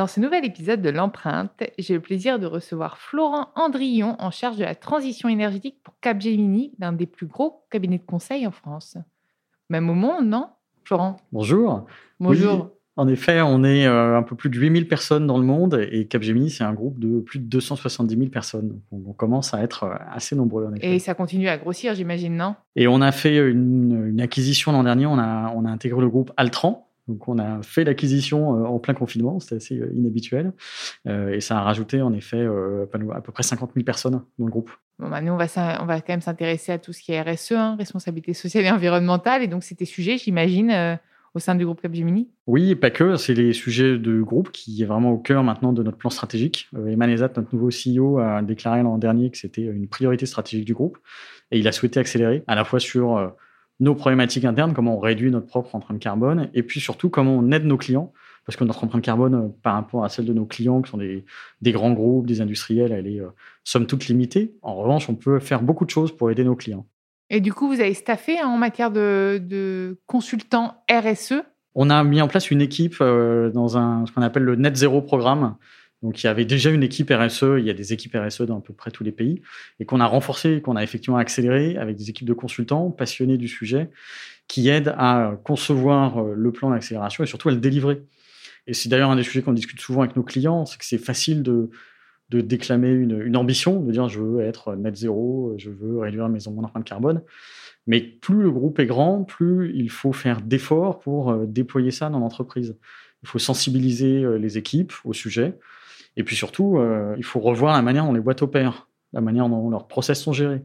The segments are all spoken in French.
Dans ce nouvel épisode de l'empreinte, j'ai le plaisir de recevoir Florent Andrillon en charge de la transition énergétique pour Capgemini, l'un des plus gros cabinets de conseil en France. Même au monde, non Florent? Bonjour. Bonjour. en effet, on est euh, un peu plus de 8000 personnes dans le monde et Capgemini, c'est un groupe de plus de 270 000 personnes. Donc, on commence à être euh, assez nombreux. En effet. Et ça continue à grossir, j'imagine, non? Et on a fait une, une acquisition l'an dernier, on a, on a intégré le groupe Altran, donc on a fait l'acquisition euh, en plein confinement, c'était assez euh, inhabituel. Euh, et ça a rajouté en effet à peu près 50 000 personnes dans le groupe. Bon, bah, nous, on va, on va quand même s'intéresser à tout ce qui est RSE, hein, responsabilité sociale et environnementale. Et donc, c'était sujet, j'imagine, au sein du groupe Capgemini? Oui, pas que. C'est les sujets de groupe qui est vraiment au cœur maintenant de notre plan stratégique. Emmanuel Ezat, notre nouveau CEO, a déclaré l'an dernier que c'était une priorité stratégique du groupe. Et il a souhaité accélérer à la fois sur nos problématiques internes, comment on réduit notre propre empreinte carbone, et puis surtout comment on aide nos clients, parce que notre empreinte carbone euh, par rapport à celle de nos clients, qui sont des, grands groupes, des industriels, elle est euh, somme toute limitée. En revanche, on peut faire beaucoup de choses pour aider nos clients. Et du coup, vous avez staffé hein, en matière de, de, consultants RSE On a mis en place une équipe euh, dans un, ce qu'on appelle le Net Zero Programme, donc il y avait déjà une équipe RSE, il y a des équipes RSE dans à peu près tous les pays, et qu'on a renforcé, qu'on a effectivement accéléré avec des équipes de consultants passionnés du sujet, qui aident à concevoir euh, le plan d'accélération et surtout à le délivrer. Et c'est d'ailleurs un des sujets qu'on discute souvent avec nos clients, c'est que c'est facile de, déclamer une, une, ambition, de dire je veux être net zéro, je veux réduire mes, mon empreinte carbone. Mais plus le groupe est grand, plus il faut faire d'efforts pour euh, déployer ça dans l'entreprise. Il faut sensibiliser euh, les équipes au sujet. Et puis surtout, euh, il faut revoir la manière dont les boîtes opèrent, la manière dont leurs process sont gérés.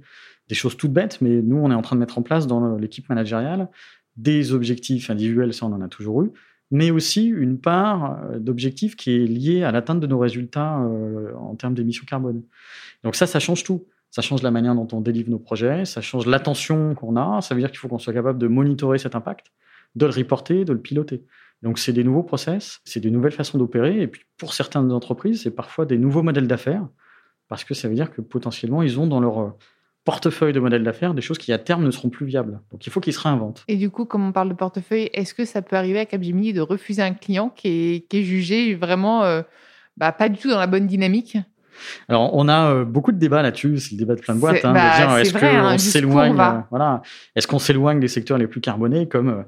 Des choses toutes bêtes, mais nous, on est en train de mettre en place dans l'équipe managériale des objectifs individuels, ça on en a toujours eu, mais aussi une part euh, d'objectifs qui est liée à l'atteinte de nos résultats euh, en termes d'émissions carbone. Donc ça, ça change tout. Ça change la manière dont on délivre nos projets, ça change l'attention qu'on a, ça veut dire qu'il faut qu'on soit capable de monitorer cet impact, de le reporter, de le piloter. Donc, c'est des nouveaux process, c'est des nouvelles façons d'opérer. Et puis, pour certaines entreprises, c'est parfois des nouveaux modèles d'affaires, parce que ça veut dire que potentiellement, ils ont dans leur euh, portefeuille de modèles d'affaires des choses qui, à terme, ne seront plus viables. Donc, il faut qu'ils se réinventent. Et du coup, comme on parle de portefeuille, est-ce que ça peut arriver à Capgemini de refuser un client qui est, jugé vraiment euh, bah, pas du tout dans la bonne dynamique? Alors, on a euh, beaucoup de débats là-dessus. C'est le débat de plein de boîtes. Hein, bah, est-ce qu'on hein, s'éloigne, voilà, est-ce qu'on s'éloigne des secteurs les plus carbonés, comme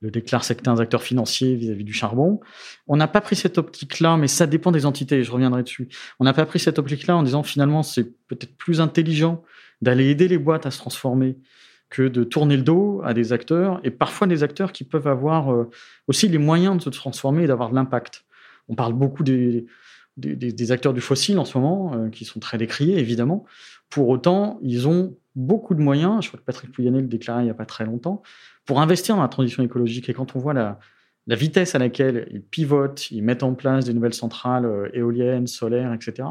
le déclarent certains acteurs financiers vis-à-vis du charbon. On n'a pas pris cette optique-là, mais ça dépend des entités, je reviendrai dessus. On n'a pas pris cette optique-là en disant finalement c'est peut-être plus intelligent d'aller aider les boîtes à se transformer que de tourner le dos à des acteurs, et parfois des acteurs qui peuvent avoir euh, aussi les moyens de se transformer et d'avoir de l'impact. On parle beaucoup des, acteurs du fossile en ce moment, euh, qui sont très décriés, évidemment. Pour autant, ils ont beaucoup de moyens, je crois que Patrick Pouyanné le déclarait il n'y a pas très longtemps, pour investir dans la transition écologique. Et quand on voit la, vitesse à laquelle ils pivotent, ils mettent en place des nouvelles centrales euh, éoliennes, solaires, etc.,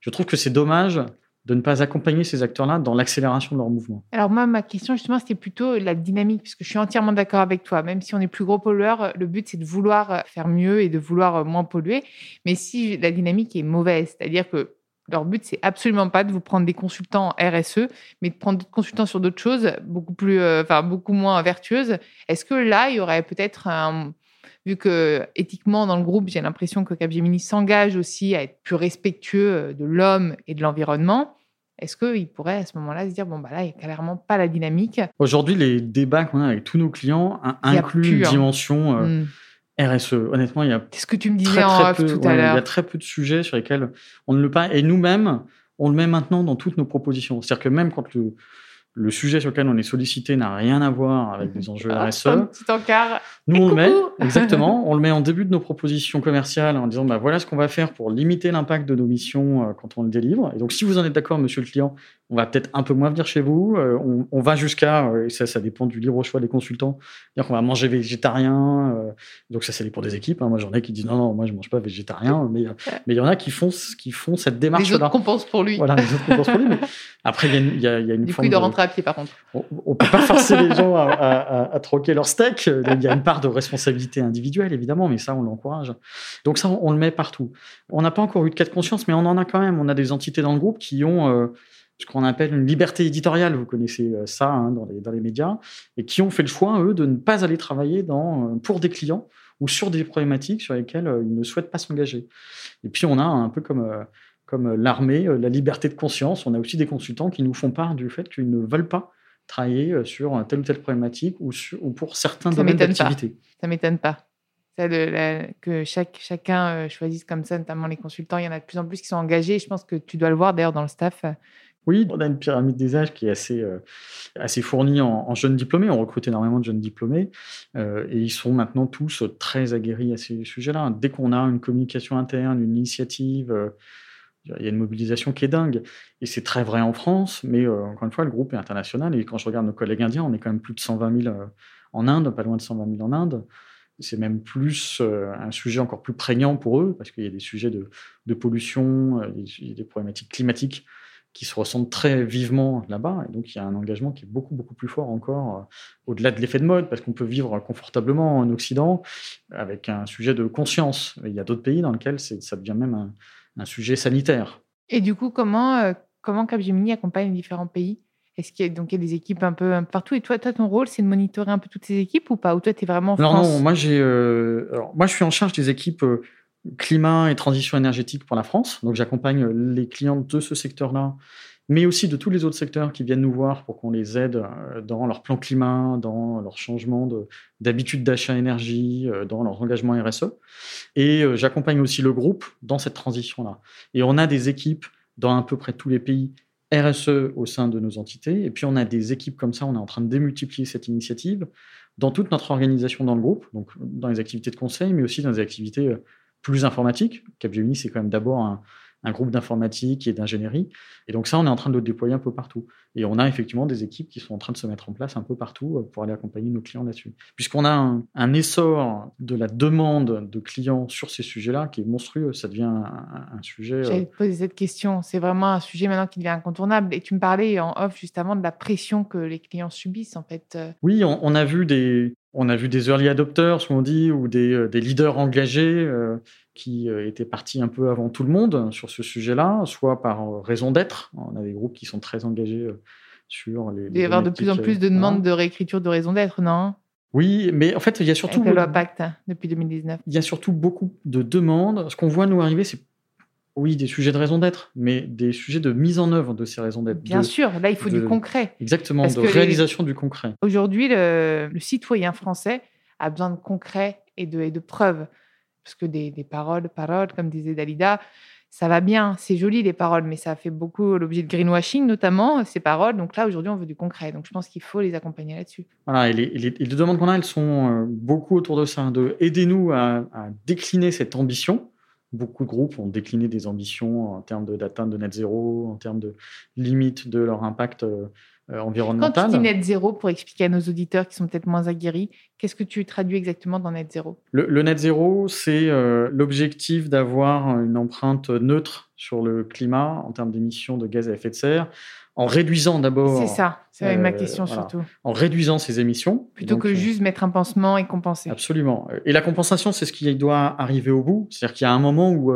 je trouve que c'est dommage de ne pas accompagner ces acteurs-là dans l'accélération de leur mouvement. Alors moi, ma question justement, c'était plutôt la dynamique, puisque je suis entièrement d'accord avec toi. Même si on est plus gros pollueur, le but c'est de vouloir faire mieux et de vouloir moins polluer. Mais si la dynamique est mauvaise, c'est-à-dire que leur but, c'est absolument pas de vous prendre des consultants RSE, mais de prendre d'autres consultants sur d'autres choses, beaucoup plus, euh, enfin beaucoup moins vertueuses. Est-ce que là, il y aurait peut-être un, vu que éthiquement dans le groupe, j'ai l'impression que Capgemini s'engage aussi à être plus respectueux euh, de l'homme et de l'environnement. Est-ce qu'il pourrait à ce moment-là se dire, bon, bah là, il n'y a clairement pas la dynamique? Aujourd'hui, les débats qu'on a avec tous nos clients incluent une hein. dimension euh, hmm. RSE. Honnêtement, il y a. ce que tu me disais en off tout à l'heure. Il y a très peu de sujets sur lesquels on ne le pas. Et nous-mêmes, on le met maintenant dans toutes nos propositions. C'est-à-dire que même quand le, le sujet sur lequel on est sollicité n'a rien à voir avec des enjeux ah, RSE. Un petit encart. Nous, on le met, exactement, on le met en début de nos propositions commerciales en disant, bah, voilà ce qu'on va faire pour limiter l'impact de nos missions euh, quand on le délivre. Et donc, si vous en êtes d'accord, monsieur le client, on va peut-être un peu moins venir chez vous. Euh, on, va jusqu'à, euh, et ça, ça dépend du libre choix des consultants, dire qu'on va manger végétarien. donc, ça, c'est pour des équipes. Hein. Moi, j'en ai qui disent, non, non, moi, je mange pas végétarien. Mais mais il y en a qui font, qui font cette démarche-là. Les autres compensent pour lui. Voilà, les autres compensent pour lui. Mais après, il y, a, y a une du forme de rentrer à pied, par contre. On, ne peut pas forcer les gens à, à, troquer leur steak. Il y a une part de responsabilité individuelle, évidemment, mais ça, on l'encourage. Donc ça, on, le met partout. On n'a pas encore eu de cas de conscience, mais on en a quand même. On a des entités dans le groupe qui ont euh, ce qu'on appelle une liberté éditoriale. Vous connaissez euh, ça hein, dans, les, dans, les, médias, et qui ont fait le choix, eux, de ne pas aller travailler dans, euh, pour des clients ou sur des problématiques sur lesquelles ils ne souhaitent pas s'engager. Et puis, on a un peu comme comme l'armée, la liberté de conscience. On a aussi des consultants qui nous font part du fait qu'ils ne veulent pas travailler euh, sur telle ou telle problématique ou, ou pour certains domaines d'activité. Ça m'étonne pas. Ça, que chaque, chacun euh, choisisse comme ça, notamment les consultants. Il y en a de plus en plus qui sont engagés. Je pense que tu dois le voir d'ailleurs dans le staff. Oui, on a une pyramide des âges qui est assez, euh, assez fournie en, jeunes diplômés. On recrute énormément de jeunes diplômés et ils sont maintenant tous très aguerris à ces sujets-là. Dès qu'on a une communication interne, une initiative, il y a une mobilisation qui est dingue. Et c'est très vrai en France, mais euh, encore une fois, le groupe est international. Et quand je regarde nos collègues indiens, on est quand même plus de 120 000 euh, en Inde, pas loin de 120 000 en Inde. C'est même plus euh, un sujet encore plus prégnant pour eux, parce qu'il y a des sujets de, de pollution, des, des, problématiques climatiques qui se ressentent très vivement là-bas. Et donc, il y a un engagement qui est beaucoup, beaucoup plus fort encore, au-delà de l'effet de mode, parce qu'on peut vivre confortablement en Occident avec un sujet de conscience. il y a d'autres pays dans lesquels ça devient même un, un sujet sanitaire. Et du coup, comment, euh, comment Capgemini accompagne les différents pays? Est-ce qu'il y, a, donc, il y a des équipes un peu, partout? Et toi, toi ton rôle, c'est de monitorer un peu toutes ces équipes ou pas? Ou toi, tu es vraiment en non, Non, moi, j'ai, euh, moi, je suis en charge des équipes euh, climat et transition énergétique pour la France. Donc, j'accompagne les clients de ce secteur-là mais aussi de tous les autres secteurs qui viennent nous voir pour qu'on les aide euh, dans leur plan climat, dans leur changement d'habitude d'achat énergie, euh, dans leur engagement RSE. Et euh, j'accompagne aussi le groupe dans cette transition-là. Et on a des équipes dans à peu près tous les pays RSE au sein de nos entités. Et puis on a des équipes comme ça, on est en train de démultiplier cette initiative dans toute notre organisation dans le groupe, donc dans les activités de conseil, mais aussi dans les activités plus informatiques. Capgemini, c'est quand même d'abord un, un groupe d'informatique et d'ingénierie. Et donc ça, on est en train de le déployer un peu partout. Et on a effectivement des équipes qui sont en train de se mettre en place un peu partout euh, pour aller accompagner nos clients là-dessus. Puisqu'on a un, essor de la demande de clients sur ces sujets-là qui est monstrueux, ça devient un, sujet... Euh, J'allais te poser cette question. C'est vraiment un sujet maintenant qui devient incontournable. Et tu me parlais en off justement de la pression que les clients subissent en fait. Euh. Oui, on, a vu des... On a vu des early adopters, on dit, ou des, des leaders engagés qui euh, étaient partis un peu avant tout le monde sur ce sujet-là, soit par euh, raison d'être. On a des groupes qui sont très engagés euh, sur les. Il va y avoir de plus en plus de demandes de réécriture de raison d'être, non? Oui, mais en fait, il y a surtout. Avec la loi Pacte hein, depuis 2019. Il y a surtout beaucoup de demandes. Ce qu'on voit nous arriver, c'est oui, des sujets de raison d'être, mais des sujets de mise en œuvre de ces raisons d'être. Bien sûr, là, il faut du concret. Exactement, de réalisation du concret. Aujourd'hui, le, citoyen français a besoin de concret et de, et de preuves parce que des, paroles, paroles, comme disait Dalida, ça va bien, c'est joli les paroles, mais ça fait beaucoup l'objet de greenwashing, notamment ces paroles. Donc là, aujourd'hui, on veut du concret. Donc je pense qu'il faut les accompagner là-dessus. Voilà, et les, demandes qu'on a, elles sont euh, beaucoup autour de ça, de aider-nous à, décliner cette ambition. Beaucoup de groupes ont décliné des ambitions en termes d'atteinte de, net zéro, en termes de limite de leur impact euh, environnementale. Quand tu dis net zéro, pour expliquer à nos auditeurs qui sont peut-être moins aguerris, qu'est-ce que tu traduis exactement dans net zéro? Le, net zéro, c'est euh, l'objectif d'avoir une empreinte neutre sur le climat en termes d'émissions de gaz à effet de serre, en réduisant d'abord. C'est ça, c'est ma question surtout. En réduisant ces émissions. Plutôt que juste mettre un pansement et compenser. Absolument. Et la compensation, c'est ce qui doit arriver au bout. C'est-à-dire qu'il y a un moment où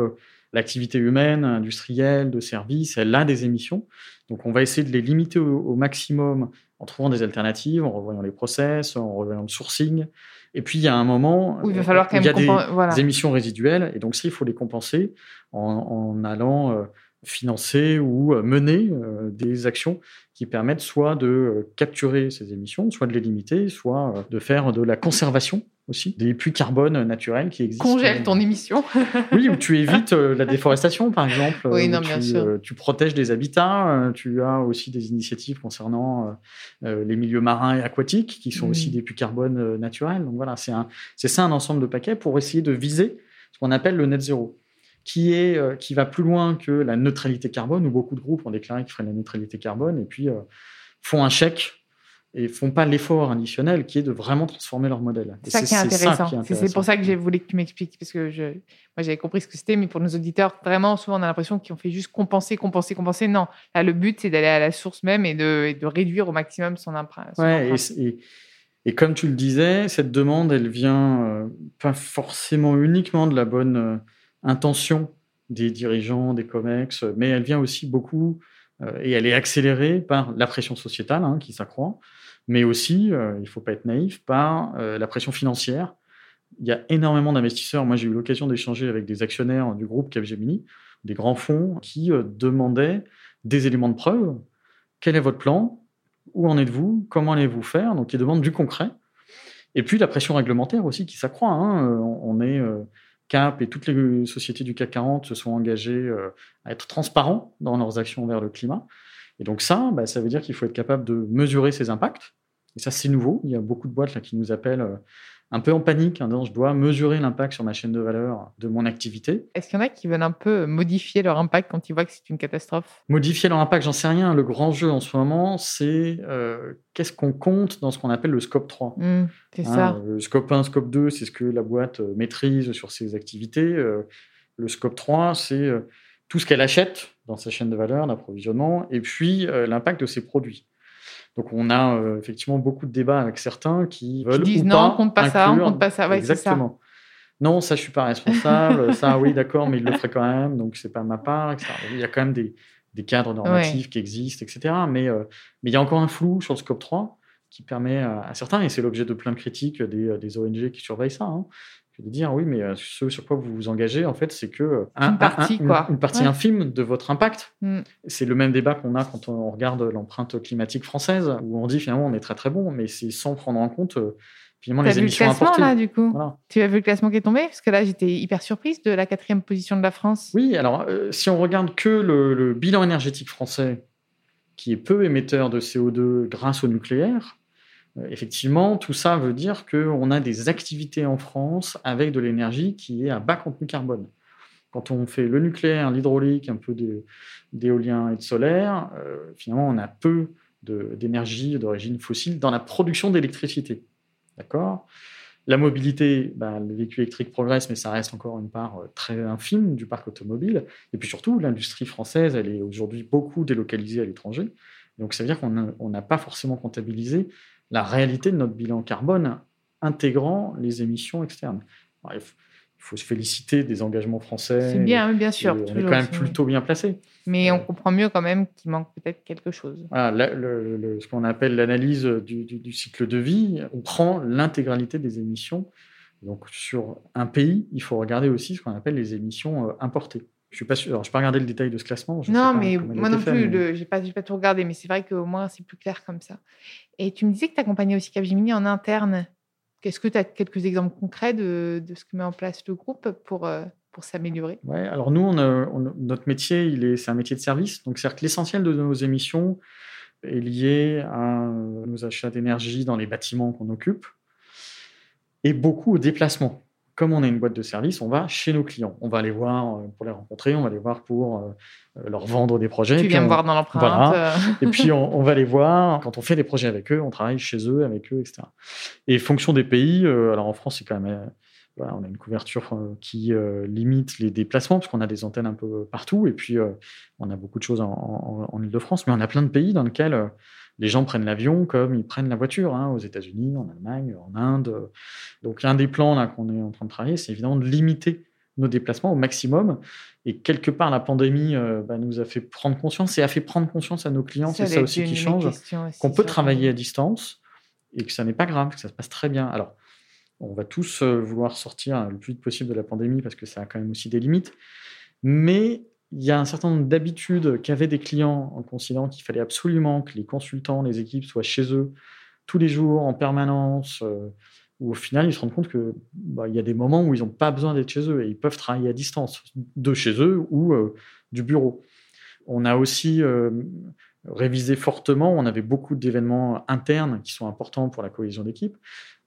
l'activité humaine, industrielle, de service, elle a des émissions. Donc, on va essayer de les limiter au, maximum en trouvant des alternatives, en revoyant les process, en revoyant le sourcing. Et puis, il y a un moment où il va falloir quand même il y a des, émissions résiduelles. Et donc, ça, il faut les compenser en, allant euh, financer ou euh, mener euh, des actions qui permettent soit de capturer ces émissions, soit de les limiter, soit de faire de la conservation aussi, des puits carbone naturels qui existent. Congèle ton émission. oui, où tu évites euh, la déforestation, par exemple. Oui, non, bien tu, sûr. Euh, tu protèges des habitats. Euh, tu as aussi des initiatives concernant les milieux marins et aquatiques, qui sont aussi des puits carbone naturels. Donc voilà, c'est ça un ensemble de paquets pour essayer de viser ce qu'on appelle le net zéro, qui, est, qui va plus loin que la neutralité carbone, où beaucoup de groupes ont déclaré qu'ils feraient la neutralité carbone, et puis font un chèque et font pas l'effort additionnel qui est de vraiment transformer leur modèle. C'est ça, qui est intéressant. C'est pour ça que j'ai voulu que tu m'expliques, parce que je, moi j'avais compris ce que c'était, mais pour nos auditeurs, vraiment souvent on a l'impression qu'ils ont fait juste compenser, compenser, compenser. Non, là le but c'est d'aller à la source même et de, de, réduire au maximum son empreinte. Ouais, Et, et, comme tu le disais, cette demande, elle vient euh, pas forcément uniquement de la bonne euh, intention des dirigeants, des COMEX, mais elle vient aussi beaucoup et elle est accélérée par la pression sociétale hein, qui s'accroît mais aussi, euh, il ne faut pas être naïf, par euh, la pression financière. Il y a énormément d'investisseurs. Moi, j'ai eu l'occasion d'échanger avec des actionnaires du groupe Capgemini, des grands fonds, qui euh, demandaient des éléments de preuve. Quel est votre plan? Où en êtes-vous? Comment allez-vous faire? Donc, ils demandent du concret. Et puis, la pression réglementaire aussi qui s'accroît. Hein. On est Cap et toutes les sociétés du CAC 40 se sont engagées à être transparents dans leurs actions vers le climat. Et donc ça, bah, ça veut dire qu'il faut être capable de mesurer ses impacts. Et ça, c'est nouveau. Il y a beaucoup de boîtes là, qui nous appellent euh, un peu en panique, disant je dois mesurer l'impact sur ma chaîne de valeur de mon activité. Est-ce qu'il y en a qui veulent un peu modifier leur impact quand ils voient que c'est une catastrophe? Modifier leur impact, j'en sais rien. Le grand jeu en ce moment, c'est euh, qu'est-ce qu'on compte dans ce qu'on appelle le scope 3. Mmh, c'est ça. Hein, le scope 1, scope 2, c'est ce que la boîte euh, maîtrise sur ses activités. le scope 3, c'est tout ce qu'elle achète dans sa chaîne de valeur, d'approvisionnement, et puis euh, l'impact de ses produits. Donc on a euh, effectivement beaucoup de débats avec certains qui veulent disent ou non, pas on compte pas ça, on compte pas ça. Ouais, Exactement. Non, ça je suis pas responsable. ça oui, d'accord, mais il le ferait quand même, donc c'est pas ma part. Etc. Il y a quand même des, des cadres normatifs qui existent, etc. Mais euh, mais il y a encore un flou sur le scope 3 qui permet à, certains, et c'est l'objet de plein de critiques des, des ONG qui surveillent ça, hein, de dire oui, mais euh, ce sur quoi vous vous engagez, en fait, c'est que euh, une partie, quoi. Une, partie infime de votre impact. Mm. C'est le même débat qu'on a quand on regarde l'empreinte climatique française, où on dit finalement on est très très bon, mais c'est sans prendre en compte euh, finalement les émissions le classement, là, du coup? Tu as vu le classement qui est tombé? Parce que là, j'étais hyper surprise de la quatrième position de la France. Oui, alors si on regarde que le bilan énergétique français, qui est peu émetteur de CO2 grâce au nucléaire, euh, effectivement, tout ça veut dire qu'on a des activités en France avec de l'énergie qui est à bas contenu carbone. Quand on fait le nucléaire, l'hydraulique, un peu d'éolien et de solaire, euh, finalement, on a peu d'énergie d'origine fossile dans la production d'électricité. D'accord? La mobilité, ben, les véhicules électriques progressent, mais ça reste encore une part euh, très infime du parc automobile. Et puis surtout, l'industrie française, elle est aujourd'hui beaucoup délocalisée à l'étranger. Donc ça veut dire qu'on n'a pas forcément comptabilisé la réalité de notre bilan carbone intégrant les émissions externes. il faut se féliciter des engagements français. C'est bien, bien sûr. On est quand même plutôt bien placé. Mais on comprend mieux quand même qu'il manque peut-être quelque chose. Voilà, ce qu'on appelle l'analyse du, cycle de vie, on prend l'intégralité des émissions. Donc sur un pays, il faut regarder aussi ce qu'on appelle les émissions euh, importées. Je suis pas sûr. Alors, je pas regardé le détail de ce classement. non, mais moi non plus, je n'ai pas, pas, tout regardé, mais c'est vrai qu'au moins c'est plus clair comme ça. Et tu me disais que tu accompagnais aussi Capgemini en interne. Est-ce que tu as quelques exemples concrets de, de, ce que met en place le groupe pour, euh, pour s'améliorer? Oui, alors nous, on notre métier, il est, c'est un métier de service. Donc, c'est-à-dire que l'essentiel de nos émissions est lié à nos achats d'énergie dans les bâtiments qu'on occupe et beaucoup au déplacement comme on est une boîte de service, on va chez nos clients. On va aller voir pour les rencontrer, on va les voir pour leur vendre des projets. Tu viens me voir dans l'empreinte. et puis on, va les voir. Quand on fait des projets avec eux, on travaille chez eux, avec eux, etc. Et fonction des pays, alors en France, c'est quand même on a une couverture euh, qui euh, limite les déplacements, parce qu'on a des antennes un peu partout, et puis euh, on a beaucoup de choses en, Ile-de-France, mais on a plein de pays dans lesquels les gens prennent l'avion comme ils prennent la voiture, hein, aux États-Unis, en Allemagne, en Inde. Donc un des plans qu'on est en train de travailler, c'est évidemment de limiter nos déplacements au maximum. Et quelque part, la pandémie bah, nous a fait prendre conscience et a fait prendre conscience à nos clients, c'est ça aussi qui change, qu'on peut travailler à distance et que ça n'est pas grave, que ça se passe très bien. Alors, on va tous euh, vouloir sortir le plus vite possible de la pandémie parce que ça a quand même aussi des limites. Mais il y a un certain nombre d'habitudes qu'avaient des clients en considérant qu'il fallait absolument que les consultants, les équipes soient chez eux tous les jours, en permanence, euh, où au final, ils se rendent compte qu'il bah, y a des moments où ils n'ont pas besoin d'être chez eux et ils peuvent travailler à distance, de chez eux ou euh, du bureau. On a aussi révisé fortement, on avait beaucoup d'événements internes qui sont importants pour la cohésion d'équipe.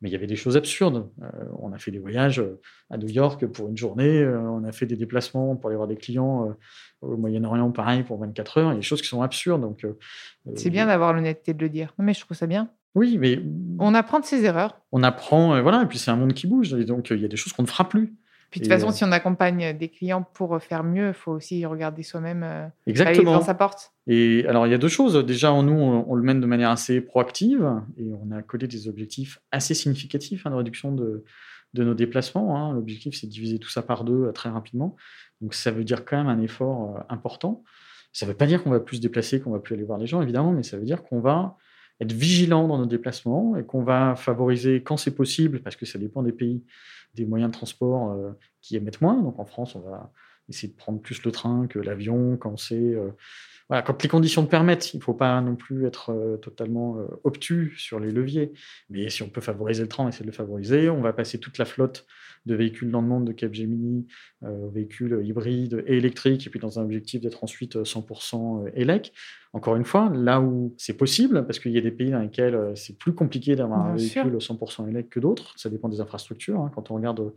Mais il y avait des choses absurdes. Euh, on a fait des voyages euh, à New York pour une journée, euh, on a fait des déplacements pour aller voir des clients au Moyen-Orient, pareil, pour 24 heures. Il y a des choses qui sont absurdes. Donc, c'est bien d'avoir l'honnêteté de le dire. Non, mais je trouve ça bien. Oui, mais. On apprend de ses erreurs. On apprend, voilà, et puis c'est un monde qui bouge. donc, il y a des choses qu'on ne fera plus. Puis de toute façon, si on accompagne des clients pour faire mieux, il faut aussi regarder soi-même euh, Exactement. dans sa porte. Et alors, il y a deux choses. Déjà, nous, on, le mène de manière assez proactive et on a codé des objectifs assez significatifs hein, de réduction de, de nos déplacements. Hein. L'objectif, c'est de diviser tout ça par deux euh, très rapidement. Donc, ça veut dire quand même un effort euh, important. Ça ne veut pas dire qu'on va plus se déplacer, qu'on va plus aller voir les gens, évidemment, mais ça veut dire qu'on va être vigilant dans nos déplacements et qu'on va favoriser, quand c'est possible, parce que ça dépend des pays, des moyens de transport euh, qui émettent moins. Donc en France, on va essayer de prendre plus le train que l'avion quand c'est euh, voilà, quand les conditions le permettent. Il ne faut pas non plus être euh, totalement obtus sur les leviers. Mais si on peut favoriser le train, on essaie de le favoriser. On va passer toute la flotte de véhicules dans le monde de Capgemini, euh, véhicules hybrides et électriques, et puis dans un objectif d'être ensuite 100% élec. Encore une fois, là où c'est possible, parce qu'il y a des pays dans lesquels euh, c'est plus compliqué d'avoir un véhicule 100% élec que d'autres, ça dépend des infrastructures. Hein. Quand on regarde euh,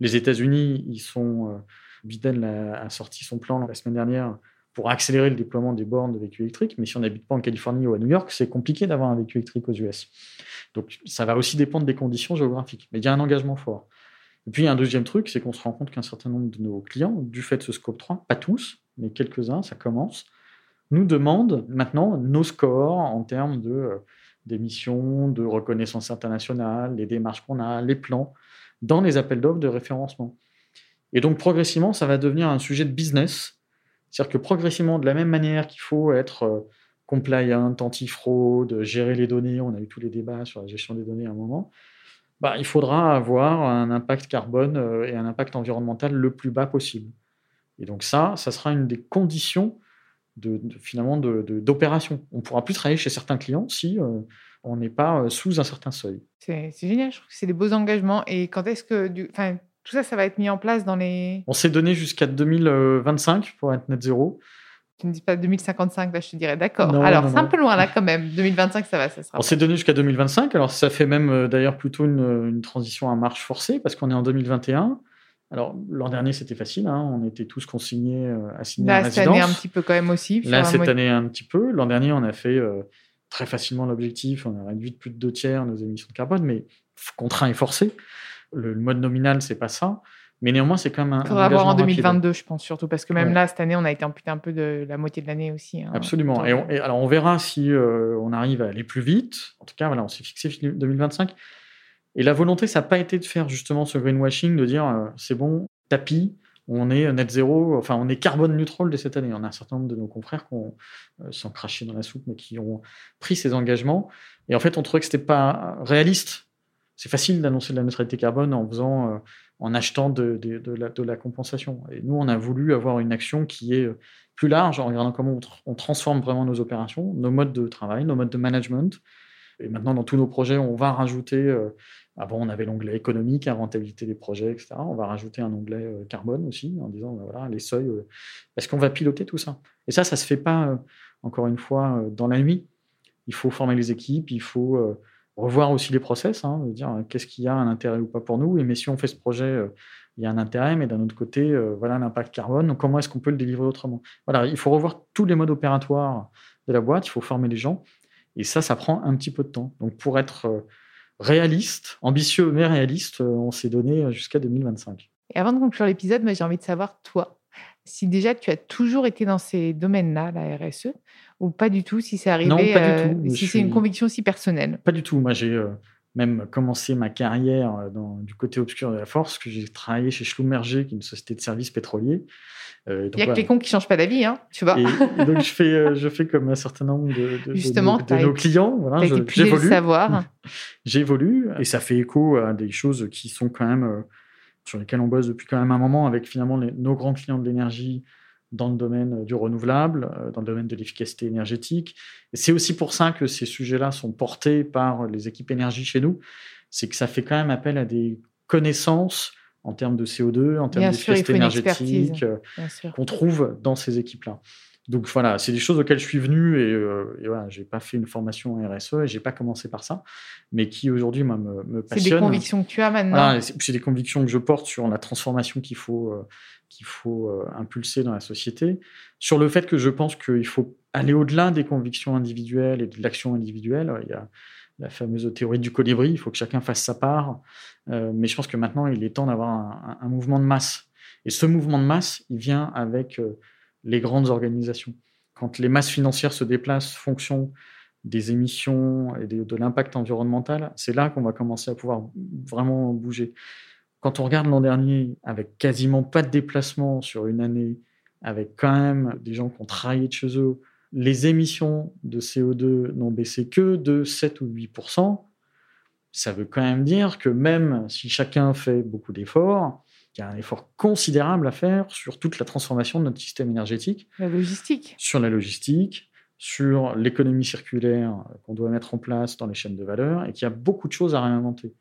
les États-Unis, ils sont. Biden a sorti son plan la semaine dernière pour accélérer le déploiement des bornes de véhicules électriques. Mais si on n'habite pas en Californie ou à New York, c'est compliqué d'avoir un véhicule électrique aux US. Donc ça va aussi dépendre des conditions géographiques. Mais il y a un engagement fort. Et puis, un deuxième truc, c'est qu'on se rend compte qu'un certain nombre de nos clients, du fait de ce scope 3, pas tous, mais quelques-uns, ça commence, nous demandent maintenant nos scores en termes de euh, d'émissions, de reconnaissance internationale, les démarches qu'on a, les plans, dans les appels d'offres de référencement. Et donc, progressivement, ça va devenir un sujet de business. C'est-à-dire que progressivement, de la même manière qu'il faut être euh, compliant, anti-fraude, gérer les données, on a eu tous les débats sur la gestion des données à un moment, bah, il faudra avoir un impact carbone euh, et un impact environnemental le plus bas possible. Et donc ça, ça sera une des conditions de, finalement d'opération. on ne pourra plus travailler chez certains clients si euh, on n'est pas sous un certain seuil. C'est génial, je trouve que c'est des beaux engagements. Et quand est-ce que... Du, tout ça, ça va être mis en place dans les... On s'est donné jusqu'à 2025 pour être net zéro. Tu ne dis pas 2055, là, je te dirais d'accord. Alors, c'est un peu loin, là, quand même. 2025, ça va, ça sera. On s'est donné jusqu'à 2025. Alors, ça fait même euh, d'ailleurs plutôt une, transition à marche forcée parce qu'on est en 2021. Alors, l'an dernier, c'était facile. Hein. On était tous consignés, euh, assignés là, à cette année, un petit peu quand même aussi. Là, cette année, un petit peu. L'an dernier, on a fait euh, très facilement l'objectif. On a réduit de plus de deux tiers nos émissions de carbone, mais contraint et forcé. Le, mode nominal, c'est pas ça. Mais néanmoins, c'est quand même un. Il faudra voir en 2022, je pense, surtout, parce que même là, cette année, on a été amputé un peu de la moitié de l'année aussi. Hein. Absolument. Et, alors, on verra si euh, on arrive à aller plus vite. En tout cas, voilà, on s'est fixé 2025. Et la volonté, ça n'a pas été de faire justement ce greenwashing, de dire euh, c'est bon, tapis, on est net zéro, enfin, on est carbone neutral de cette année. On a un certain nombre de nos confrères qui ont, euh, sans cracher dans la soupe, mais qui ont pris ces engagements. Et en fait, on trouvait que ce n'était pas réaliste. C'est facile d'annoncer de la neutralité carbone en faisant en achetant de, la, compensation. Et nous, on a voulu avoir une action qui est plus large en regardant comment on, transforme vraiment nos opérations, nos modes de travail, nos modes de management. Et maintenant, dans tous nos projets, on va rajouter. Euh, avant, on avait l'onglet économique, la rentabilité des projets, etc. On va rajouter un onglet euh, carbone aussi, en disant ben voilà les seuils, euh, parce qu'on va piloter tout ça? Et ça, ça se fait pas encore une fois dans la nuit. Il faut former les équipes, il faut revoir aussi les process, hein, de dire euh, qu'est-ce qu'il y a un intérêt ou pas pour nous, et mais si on fait ce projet, euh, il y a un intérêt, mais d'un autre côté, euh, voilà l'impact carbone, donc comment est-ce qu'on peut le délivrer autrement? Voilà, il faut revoir tous les modes opératoires de la boîte, il faut former les gens, et ça, ça prend un petit peu de temps. Donc pour être réaliste, ambitieux mais réaliste, on s'est donné jusqu'à 2025. Et avant de conclure l'épisode, j'ai envie de savoir, toi, si déjà tu as toujours été dans ces domaines-là, la RSE, ou pas du tout, si c'est arrivé, non, pas du tout. si c'est une conviction aussi personnelle? Pas du tout. Moi, j'ai même commencé ma carrière dans, du côté obscur de la force, que j'ai travaillé chez Schlumberger, qui est une société de services pétroliers. Euh, Il y a que les cons qui changent pas d'avis, hein, tu vois. Et, donc je fais, je fais comme un certain nombre de, Justement, de, nos clients. Voilà, j'évolue. savoir. j'évolue et ça fait écho à des choses qui sont quand même sur lesquels on bosse depuis quand même un moment avec finalement nos grands clients de l'énergie dans le domaine du renouvelable, euh, dans le domaine de l'efficacité énergétique. Et c'est aussi pour ça que ces sujets-là sont portés par les équipes énergie chez nous. C'est que ça fait quand même appel à des connaissances en termes de CO2, en termes d'efficacité énergétique, euh, qu'on trouve dans ces équipes-là. Donc voilà, c'est des choses auxquelles je suis venu et, euh, et voilà, j'ai pas fait une formation en RSE et j'ai pas commencé par ça, mais qui aujourd'hui me, me passionne. C'est des convictions que tu as maintenant. c'est des convictions que je porte sur la transformation qu'il faut euh, qu'il faut euh, impulser dans la société, sur le fait que je pense qu'il faut aller au-delà des convictions individuelles et de l'action individuelle. Il y a la fameuse théorie du colibri, il faut que chacun fasse sa part, mais je pense que maintenant il est temps d'avoir un, un, mouvement de masse. Et ce mouvement de masse, il vient avec les grandes organisations. Quand les masses financières se déplacent fonction des émissions et de, l'impact environnemental, c'est là qu'on va commencer à pouvoir vraiment bouger. Quand on regarde l'an dernier, avec quasiment pas de déplacement sur une année, avec quand même des gens qui ont travaillé de chez eux, les émissions de CO2 n'ont baissé que de 7 ou 8% ça veut quand même dire que même si chacun fait beaucoup d'efforts, il y a un effort considérable à faire sur toute la transformation de notre système énergétique. La logistique. Sur la logistique, sur l'économie circulaire qu'on doit mettre en place dans les chaînes de valeur et qu'il y a beaucoup de choses à réinventer.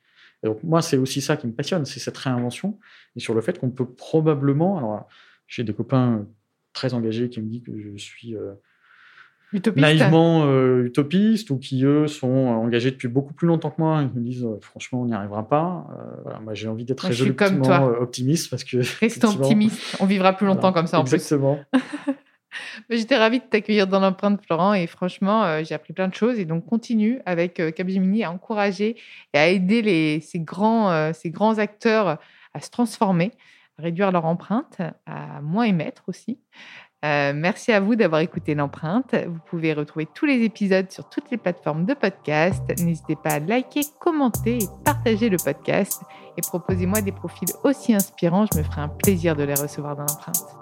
Et donc moi, c'est aussi ça qui me passionne, c'est cette réinvention et sur le fait qu'on peut probablement... Alors, j'ai des copains très engagés qui me disent que je suis... Euh, Utopiste. naïvement euh, utopistes ou qui, eux, sont engagés depuis beaucoup plus longtemps que moi et me disent euh, franchement, on n'y arrivera pas. Euh, moi, j'ai envie d'être résolument optimiste parce que. Reste optimiste, on vivra plus longtemps comme ça en Exactement. J'étais ravie de t'accueillir dans l'empreinte, Florent, et franchement, j'ai appris plein de choses. Et donc, continue avec Capgemini à encourager et à aider les, ces, grands, ces grands acteurs à se transformer, à réduire leur empreinte, à moins émettre aussi. Euh, merci à vous d'avoir écouté l'empreinte. Vous pouvez retrouver tous les épisodes sur toutes les plateformes de podcast. N'hésitez pas à liker, commenter et partager le podcast. Et proposez-moi des profils aussi inspirants. Je me ferai un plaisir de les recevoir dans l'empreinte.